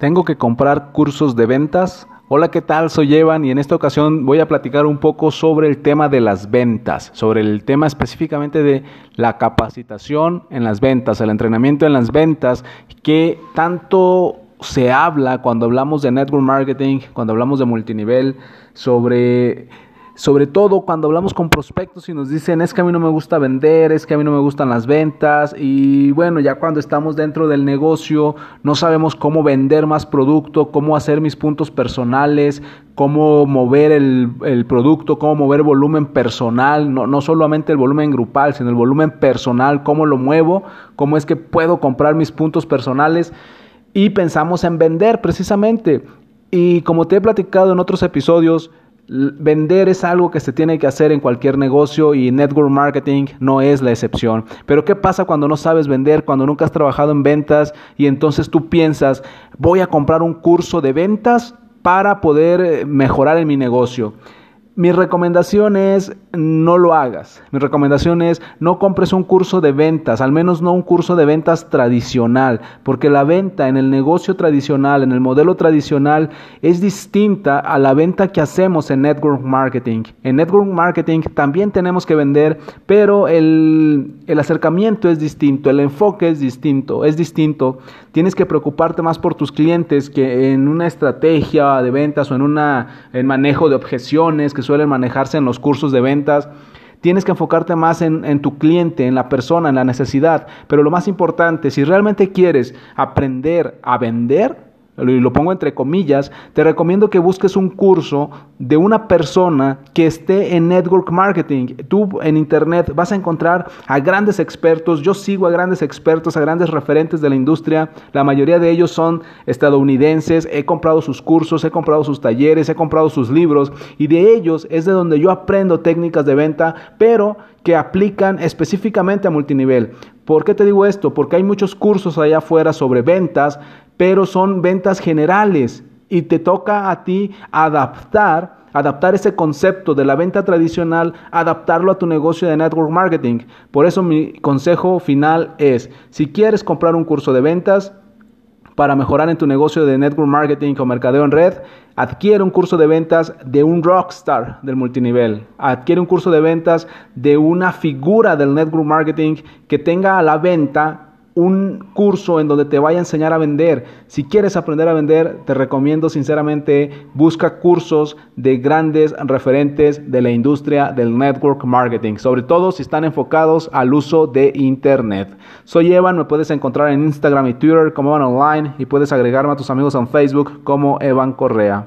Tengo que comprar cursos de ventas. Hola, ¿qué tal? Soy Evan y en esta ocasión voy a platicar un poco sobre el tema de las ventas, sobre el tema específicamente de la capacitación en las ventas, el entrenamiento en las ventas, que tanto se habla cuando hablamos de network marketing, cuando hablamos de multinivel, sobre sobre todo cuando hablamos con prospectos y nos dicen es que a mí no me gusta vender, es que a mí no me gustan las ventas y bueno, ya cuando estamos dentro del negocio no sabemos cómo vender más producto, cómo hacer mis puntos personales, cómo mover el, producto, cómo mover volumen personal, no, no solamente el volumen grupal, sino el volumen personal, cómo lo muevo, cómo es que puedo comprar mis puntos personales y pensamos en vender precisamente. Y como te he platicado en otros episodios, Vender es algo que se tiene que hacer en cualquier negocio y network marketing no es la excepción. Pero ¿qué pasa cuando no sabes vender, cuando nunca has trabajado en ventas y entonces tú piensas, voy a comprar un curso de ventas para poder eh, mejorar en mi negocio? Mi recomendación es no lo hagas. Mi recomendación es no compres un curso de ventas, al menos no un curso de ventas tradicional, porque la venta en el negocio tradicional, en el modelo tradicional, es distinta a la venta que hacemos en network marketing. En network marketing también tenemos que vender, pero el, el acercamiento es distinto, el enfoque es distinto, es distinto. Tienes que preocuparte más por tus clientes que en una estrategia de ventas o en, una, en manejo de objeciones que suelen manejarse en los cursos de Tienes que enfocarte más en, en, tu cliente, en la persona, en la necesidad. Pero lo más importante, si realmente quieres aprender a vender, y lo pongo entre comillas, te recomiendo que busques un curso de una persona que esté en network marketing. Tú en internet vas a encontrar a grandes expertos, yo sigo a grandes expertos, a grandes referentes de la industria, la mayoría de ellos son estadounidenses, he comprado sus cursos, he comprado sus talleres, he comprado sus libros y de ellos es de donde yo aprendo técnicas de venta, pero que aplican específicamente a multinivel. ¿Por qué te digo esto? Porque hay muchos cursos allá afuera sobre ventas, pero son ventas generales y te toca a ti adaptar adaptar ese concepto de la venta tradicional, adaptarlo a tu negocio de network marketing. Por eso mi consejo final es, si quieres comprar un curso de ventas para mejorar en tu negocio de network marketing o mercadeo en red, adquiere un curso de ventas de un rockstar del multinivel, adquiere un curso de ventas de una figura del network marketing que tenga a la venta un curso en donde te vaya a enseñar a vender. Si quieres aprender a vender, te recomiendo sinceramente busca cursos de grandes referentes de la industria del network marketing, sobre todo si están enfocados al uso de internet. Soy Evan, me puedes encontrar en Instagram y Twitter como Evan Online y puedes agregarme a tus amigos en Facebook como Evan Correa.